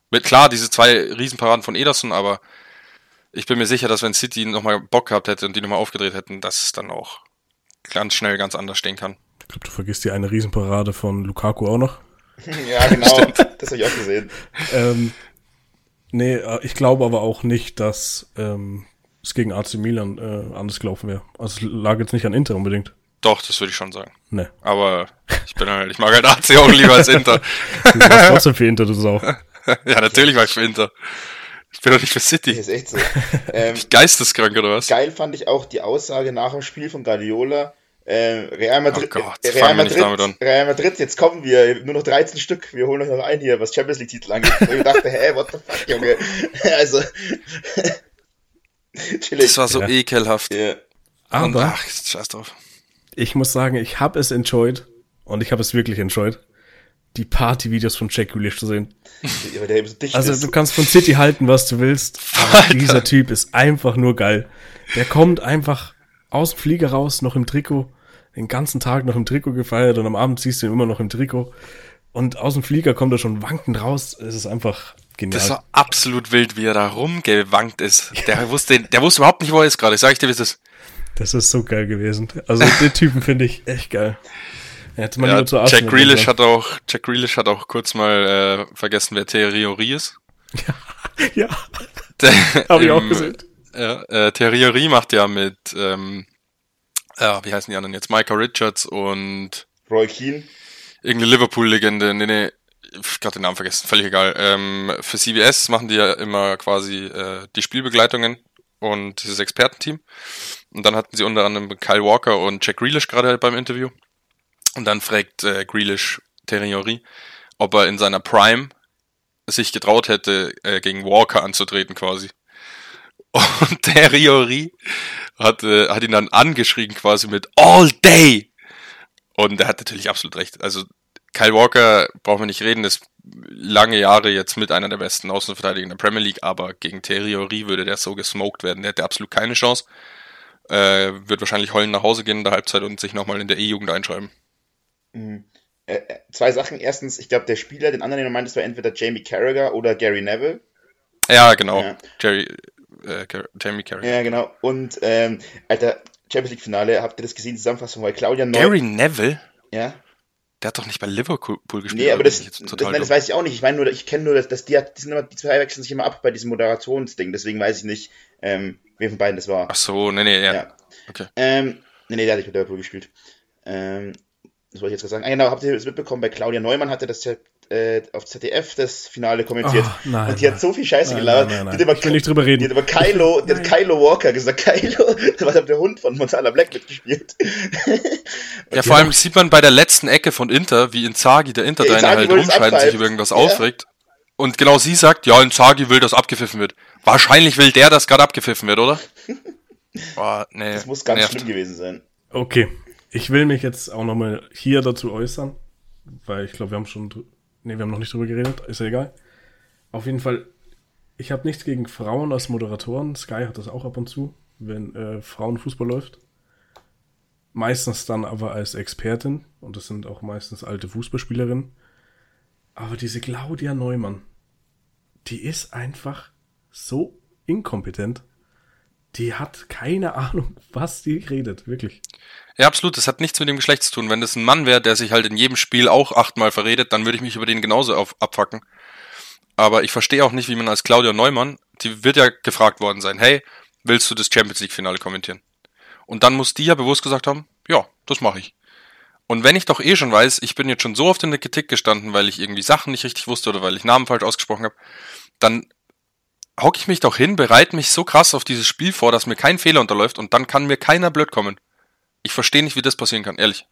Mit klar, diese zwei Riesenparaden von Ederson, aber ich bin mir sicher, dass wenn City nochmal Bock gehabt hätte und die nochmal aufgedreht hätten, dass es dann auch ganz schnell ganz anders stehen kann. Ich glaube, du vergisst die eine Riesenparade von Lukaku auch noch. ja, genau. das habe ich auch gesehen. Ähm, nee, äh, ich glaube aber auch nicht, dass ähm, es gegen AC Milan äh, anders gelaufen wäre. Also es lag jetzt nicht an Inter unbedingt. Doch, das würde ich schon sagen. Ne. Aber ich bin halt, ich mag halt AC auch lieber als Inter. Du warst trotzdem für Inter, du Sau. ja, natürlich war ich für Inter. Ich bin doch nicht für City. Das ist echt so. Ähm, Geisteskrank oder was? geil fand ich auch die Aussage nach dem Spiel von Guardiola. Ähm, Real Madrid, Oh Gott, Real, wir nicht damit Madrid an. Real Madrid, jetzt kommen wir, nur noch 13 Stück, wir holen euch noch ein hier, was Champions League Titel angeht. Und ich dachte, hä, what the fuck, Junge. Also, chillig. Das war so Ja. ekelhaft. ja. Und, Aber ach, scheiß drauf. Ich muss sagen, ich habe es enjoyed und ich habe es wirklich enjoyed, die Party-Videos von Jack Grealish zu sehen. Aber der eben so dicht Also ist. du kannst von City halten, was du willst. Aber Alter. dieser Typ ist einfach nur geil. Der kommt einfach aus dem Flieger raus, noch im Trikot, den ganzen Tag noch im Trikot gefeiert und am Abend siehst du ihn immer noch im Trikot. Und aus dem Flieger kommt er schon wankend raus. Es ist einfach genial. Das war absolut wild, wie er da rumgewankt ist. Der wusste, der wusste überhaupt nicht, wo er ist gerade. Ich sag ich dir, wie es ist. Das ist so geil gewesen. Also den Typen finde ich echt geil. Hätte mal Ja, zu Jack Grealish hat auch, Jack Grealish hat auch kurz mal äh, vergessen, wer Thierry ist. Ja, Der, habe ich auch gesehen. Ja, äh, Thierry macht ja mit, ähm, ja, wie heißen die anderen jetzt? Micah Richards und Roy Keane. irgendeine Liverpool-Legende. Nee, nee, ich hab den Namen vergessen, völlig egal. Ähm, für CBS machen die ja immer quasi äh, die Spielbegleitungen und dieses Expertenteam. Und dann hatten sie unter anderem Kyle Walker und Jack Grealish gerade beim Interview. Und dann fragt äh, Grealish Henry, ob er in seiner Prime sich getraut hätte, äh, gegen Walker anzutreten quasi. Und Henry hat, äh, hat ihn dann angeschrien quasi mit All Day. Und er hat natürlich absolut recht. Also Kyle Walker, brauchen wir nicht reden, ist lange Jahre jetzt mit einer der besten Außenverteidiger in der Premier League, aber gegen Henry würde der so gesmoked werden. Der hätte absolut keine Chance. Äh, wird wahrscheinlich heulen nach Hause gehen in der Halbzeit und sich nochmal in der E-Jugend einschreiben. Mhm. Äh, äh, zwei Sachen. Erstens, ich glaube, der Spieler, den anderen, den du meintest, war entweder Jamie Carragher oder Gary Neville. Ja, genau. Ja. Jerry, äh, Jamie Carragher. Ja, genau. Und, ähm, Alter, Champions League Finale, habt ihr das gesehen, die Zusammenfassung, weil Claudia Neu... Gary Neville? Ja? Der hat doch nicht bei Liverpool gespielt. Nee, aber das, das, nein, das weiß ich auch nicht. Ich meine nur, ich kenne nur, dass, dass die, hat- die, immer, die zwei wechseln sich immer ab bei diesem Moderationsding. Deswegen weiß ich nicht, ähm, wer von beiden das war. Ach so, nee, nee, ja. Ja. Okay. Ähm, nee, nee, der hat nicht mit Liverpool gespielt. Ähm, das wollte ich jetzt gerade sagen. Ah, genau, habt ihr das mitbekommen? Bei Claudia Neumann hatte das äh, auf ZDF das Finale kommentiert. Ach, nein, und die hat so viel Scheiße Nein, gelabert. nein, nein, Die, hat über, Ich will nicht drüber die reden. hat über Kylo, die hat Kylo Walker gesagt. Kylo, was hat der Hund von Montana Black mitgespielt? Ja, vor allem sieht man bei der letzten Ecke von Inter, wie Inzaghi, der Inter-Trainer, Inzaghi halt und sich über irgendwas Ja. aufregt. Und genau sie sagt, ja, Inzaghi will, dass abgepfiffen wird. Wahrscheinlich will der, dass gerade abgepfiffen wird, oder? Boah, nee. Das muss ganz nervt. schlimm gewesen sein. Okay. Ich will mich jetzt auch nochmal hier dazu äußern, weil ich glaube, wir haben schon, nee, wir haben noch nicht drüber geredet, ist ja egal. Auf jeden Fall, ich habe nichts gegen Frauen als Moderatoren. Sky hat das auch ab und zu, wenn äh, Frauenfußball läuft. Meistens dann aber als Expertin und das sind auch meistens alte Fußballspielerinnen. Aber diese Claudia Neumann, die ist einfach so inkompetent. Die hat keine Ahnung, was die redet, wirklich. Ja, absolut. Das hat nichts mit dem Geschlecht zu tun. Wenn das ein Mann wäre, der sich halt in jedem Spiel auch achtmal verredet, dann würde ich mich über den genauso auf, abfacken. Aber ich verstehe auch nicht, wie man als Claudia Neumann, die wird ja gefragt worden sein, hey, willst du das Champions League Finale kommentieren? Und dann muss die ja bewusst gesagt haben, ja, das mache ich. Und wenn ich doch eh schon weiß, ich bin jetzt schon so oft in der Kritik gestanden, weil ich irgendwie Sachen nicht richtig wusste oder weil ich Namen falsch ausgesprochen habe, dann hocke ich mich doch hin, bereite mich so krass auf dieses Spiel vor, dass mir kein Fehler unterläuft und dann kann mir keiner blöd kommen. Ich verstehe nicht, wie das passieren kann, ehrlich.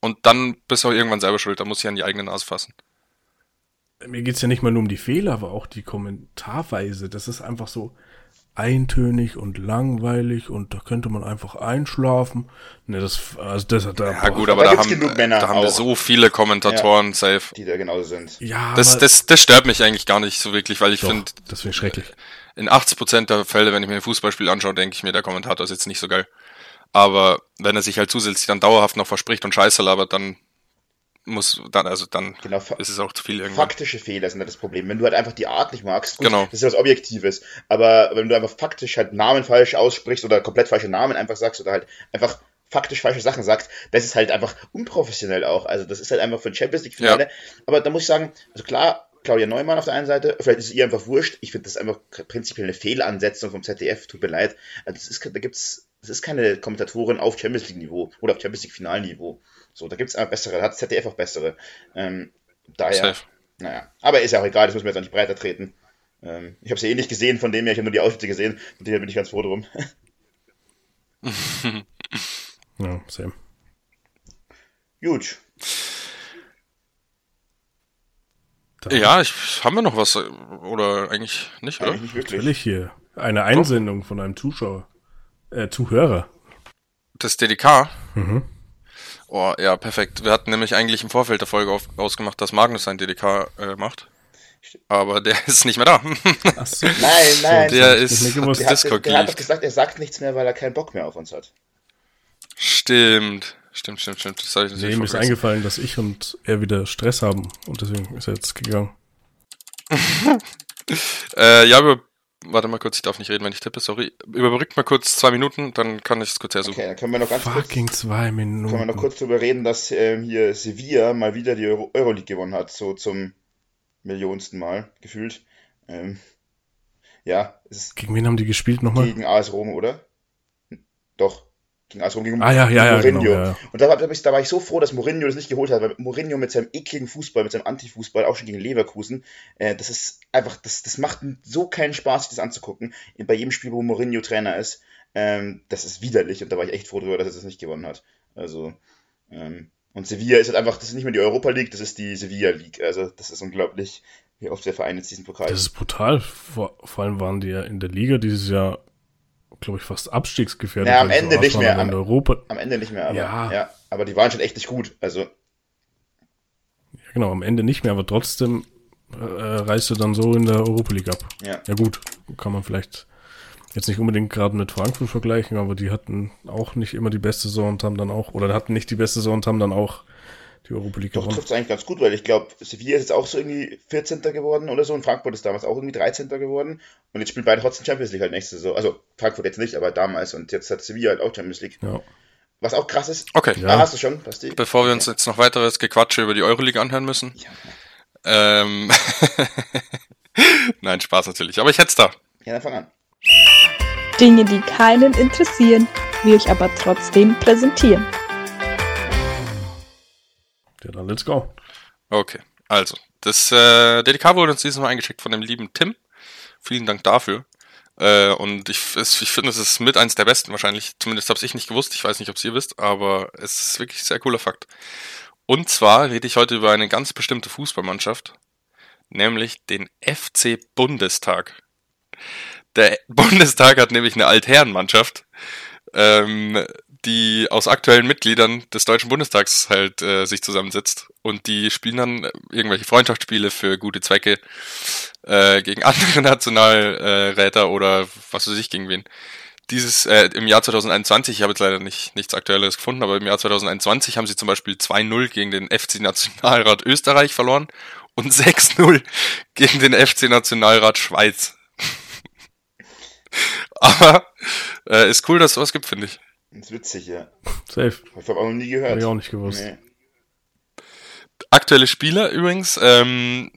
Und dann bist du auch irgendwann selber schuld, da muss ich an die eigene Nase fassen. Mir geht's ja nicht mal nur um die Fehler, aber auch die Kommentarweise. Das ist einfach so eintönig und langweilig und da könnte man einfach einschlafen. Ne, das, also das hat da. Ja gut, Da aber da, gibt's haben, genug Männer da haben wir so viele Kommentatoren safe. Die da genauso sind. Ja, Das, das, das stört mich eigentlich gar nicht so wirklich, weil ich finde, das finde ich schrecklich. in 80% der Fälle, wenn ich mir ein Fußballspiel anschaue, denke ich mir, der Kommentator ist jetzt nicht so geil. Aber wenn er sich halt zusätzlich dann dauerhaft noch verspricht und Scheiße labert, dann muss dann, also dann Genau, ist es auch zu viel irgendwann. faktische Fehler sind halt das Problem. Wenn du halt einfach die Art nicht magst, gut, Genau. das ist was Objektives. Aber wenn du einfach faktisch halt Namen falsch aussprichst oder komplett falsche Namen einfach sagst oder halt einfach faktisch falsche Sachen sagst, das ist halt einfach unprofessionell auch. Also das ist halt einfach für ein Champions League Finale. Aber da muss ich sagen, also klar, Claudia Neumann auf der einen Seite, vielleicht ist es ihr einfach wurscht. Ich finde das einfach prinzipiell eine Fehlansetzung vom ZDF, tut mir leid. Also das ist, da gibt's, das ist keine Kommentatorin auf Champions League Niveau oder auf Champions League Finalniveau. So, da gibt's einfach bessere, da hat ZDF auch bessere. Ähm, daher, Safe. naja, aber ist ja auch egal, das müssen wir jetzt auch nicht breiter treten. Ähm, ich habe sie eh nicht gesehen, von dem her, ich habe nur die Ausschnitte gesehen, von dem her bin ich ganz froh drum. Ja, same. Gut. Ja, ich, haben wir noch was? äh, Oder eigentlich nicht, oder? Eigentlich nicht wirklich. Natürlich hier. Eine Einsendung von einem Zuschauer. Äh, Zuhörer. Das DDK. Mhm. Oh, ja, perfekt. Wir hatten nämlich eigentlich im Vorfeld der Folge auf, ausgemacht, dass Magnus sein DDK äh, macht. Aber der ist nicht mehr da. Ach so. Nein, nein. der ich ist der, hat, Discord der hat doch gesagt, er sagt nichts mehr, weil er keinen Bock mehr auf uns hat. Stimmt. Stimmt, stimmt, stimmt. Das habe ich natürlich Dem ist eingefallen, dass ich und er wieder Stress haben. Und deswegen ist er jetzt gegangen. Äh, ja, über, warte mal kurz, ich darf nicht reden, wenn ich tippe, sorry. Überbrückt mal kurz zwei Minuten, dann kann ich es kurz hersuchen. Okay, dann können wir noch ganz kurz, Fucking zwei Minuten. können wir noch kurz drüber reden, dass ähm, hier Sevilla mal wieder die Euro Euroleague gewonnen hat, so zum millionsten Mal gefühlt. Ähm, ja, es ist Gegen wen haben die gespielt nochmal? gegen AS Rom, oder? Doch. AS Rom, gegen, Ah, ja, ja, ja, genau, Mourinho. ja. Und da, war- da, war ich- so froh, dass Mourinho das nicht geholt hat, weil Mourinho mit seinem ekligen Fußball, mit seinem Anti-Fußball, auch schon gegen Leverkusen, äh, das ist einfach, das, das macht so keinen Spaß, sich das anzugucken. Bei jedem Spiel, wo Mourinho Trainer ist, ähm, das ist widerlich und da war ich echt froh drüber, dass er das nicht gewonnen hat. Also, ähm, und Sevilla ist halt einfach, das ist nicht mehr die Europa League, das ist die Sevilla League. Also, das ist unglaublich, wie oft der Verein jetzt diesen Pokal Das ist brutal. Vor, vor allem waren die ja in der Liga dieses Jahr, glaube ich, fast abstiegsgefährdet. Ja, am Ende so nicht mehr. In Am- Europa, Am Ende nicht mehr, aber, Ja. ja. aber die waren schon echt nicht gut. Also, ja, genau, am Ende nicht mehr, aber trotzdem äh, reißt du dann so in der Europa League ab. ja. Ja gut, kann man vielleicht jetzt nicht unbedingt gerade mit Frankfurt vergleichen, aber die hatten auch nicht immer die beste Saison und haben dann auch, oder hatten nicht die beste Saison und haben dann auch die Europa League Doch, gewonnen. trifft es eigentlich ganz gut, weil ich glaube, Sevilla ist jetzt auch so irgendwie 14. geworden oder so und Frankfurt ist damals auch irgendwie 13. geworden. Und jetzt spielen beide trotzdem Champions League halt nächste Saison. Also Frankfurt jetzt nicht, aber damals und jetzt hat Sevilla halt auch Champions League. Ja. Was auch krass ist. Okay, Ja. Ah, hast du schon, Basti? bevor wir uns jetzt noch weiteres Gequatsche über die Euroleague anhören müssen. Ja, Ähm, Nein, Spaß natürlich. Aber ich hätte es da. ja, dann fang an. Dinge, die keinen interessieren, wir euch aber trotzdem präsentieren. Dann let's go. Okay, also. Das äh, DDK wurde uns dieses Mal eingeschickt von dem lieben Tim. Vielen Dank dafür. Äh, und ich, ich finde, es ist mit eins der besten wahrscheinlich. Zumindest habe ich nicht gewusst. Ich weiß nicht, ob es ihr wisst, aber es ist wirklich ein sehr cooler Fakt. Und zwar rede ich heute über eine ganz bestimmte Fußballmannschaft, nämlich den FC Bundestag. Der Bundestag hat nämlich eine Altherrenmannschaft, ähm, die aus aktuellen Mitgliedern des Deutschen Bundestags halt äh, sich zusammensetzt. Und die spielen dann irgendwelche Freundschaftsspiele für gute Zwecke äh, gegen andere Nationalräter oder was weiß ich gegen wen. Dieses äh, im Jahr 2021, ich habe jetzt leider nicht nichts Aktuelleres gefunden, aber im Jahr 2021 haben sie zum Beispiel 2-0 gegen den FC Nationalrat Österreich verloren und 6-0 gegen den FC Nationalrat Schweiz. aber äh, ist cool, dass es sowas gibt, finde ich. Das ist witzig, ja. Safe. Ich habe auch noch nie gehört. Habe ich auch nicht gewusst. Nee. Aktuelle Spieler übrigens, ähm,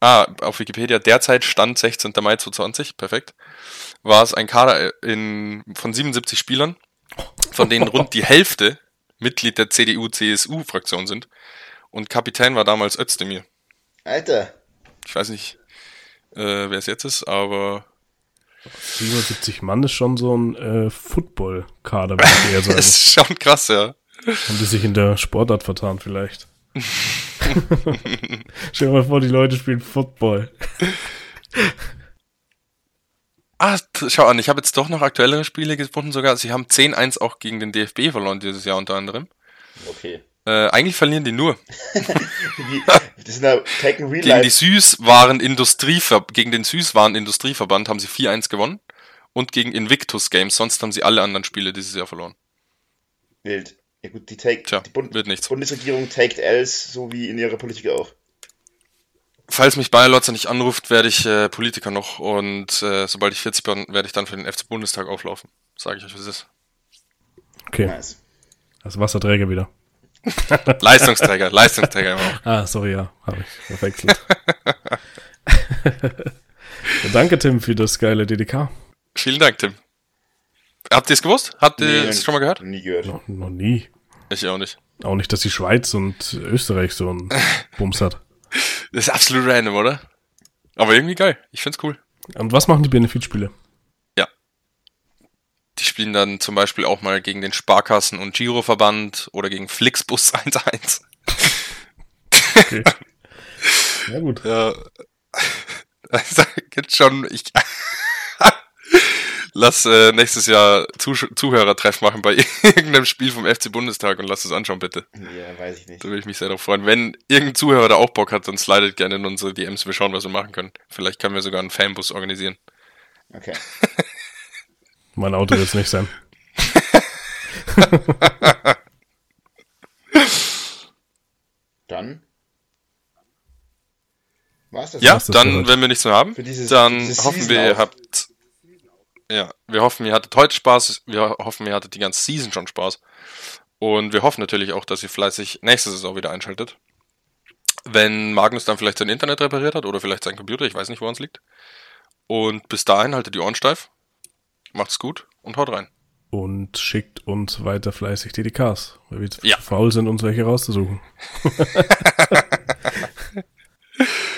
ah, auf Wikipedia derzeit Stand 16. Mai 2020, perfekt, war es ein Kader in, von 77 Spielern, von denen rund die Hälfte Mitglied der CDU-CSU-Fraktion sind. Und Kapitän war damals Özdemir. Alter, Ich weiß nicht, äh, wer es jetzt ist, aber 77 Mann ist schon so ein äh, Football-Kader, würde ich eher sagen. es ist schon krass, ja. Haben die sich in der Sportart vertan vielleicht. Stell dir mal vor, die Leute spielen Football. Ah, schau an, ich habe jetzt doch noch aktuellere Spiele gefunden sogar. Sie haben 10-1 auch gegen den DFB verloren dieses Jahr unter anderem. okay. Äh, eigentlich verlieren die nur. Die, das sind ja Taken Real Gegen die. Süßwaren gegen den Süßwaren Industrieverband haben sie 4-1 gewonnen und gegen Invictus Games, sonst haben sie alle anderen Spiele dieses Jahr verloren. Wild. Ja gut, die, take, Tja, die Bund wird nichts. Bundesregierung taked Ls, so wie in ihrer Politik auch. Falls mich Bayer Lotzer nicht anruft, werde ich äh, Politiker noch und äh, sobald ich 40 bin, werde ich dann für den FC Bundestag auflaufen. Sage ich euch, was es ist. Okay, Nice. das Wasserträger wieder. Leistungsträger, Leistungsträger immer auch. Ah, sorry, ja, habe ich verwechselt. danke, Tim, für das geile DDK. Vielen Dank, Tim. Habt ihr es gewusst? Habt ihr Nee, es schon mal gehört? Nie gehört. Noch, noch nie. Ich auch nicht. Auch nicht, dass die Schweiz und Österreich so einen Bums hat. Das ist absolut random, oder? Aber irgendwie geil. Ich find's cool. Und was machen die Benefitspiele? Spielen dann zum Beispiel auch mal gegen den Sparkassen- und Giroverband oder gegen Flixbus 11. Okay. ja, gut. Ja. Da gibt's schon, ich lass äh, nächstes Jahr Zusch Zuhörertreff machen bei irgendeinem Spiel vom FC Bundestag und lass es anschauen, bitte. Ja, weiß ich nicht. Da würde ich mich sehr darauf freuen. Wenn irgendein Zuhörer da auch Bock hat, dann slidet gerne in unsere DMs. Wir schauen, was wir machen können. Vielleicht können wir sogar einen Fanbus organisieren. Okay. Mein Auto wird's nicht sein. Dann. War's das? Ja, dann, wenn wir nichts mehr haben, Für dieses- dann hoffen wir, ihr habt, ja, wir hoffen, ihr hattet heute Spaß. Wir hoffen, ihr hattet die ganze Season schon Spaß. Und wir hoffen natürlich auch, dass ihr fleißig nächste Saison wieder einschaltet. Wenn Magnus dann vielleicht sein Internet repariert hat oder vielleicht sein Computer, ich weiß nicht, wo uns liegt. Und bis dahin haltet die Ohren steif macht's gut und haut rein. Und schickt uns weiter fleißig DDKs, weil wir ja. faul sind, uns welche rauszusuchen.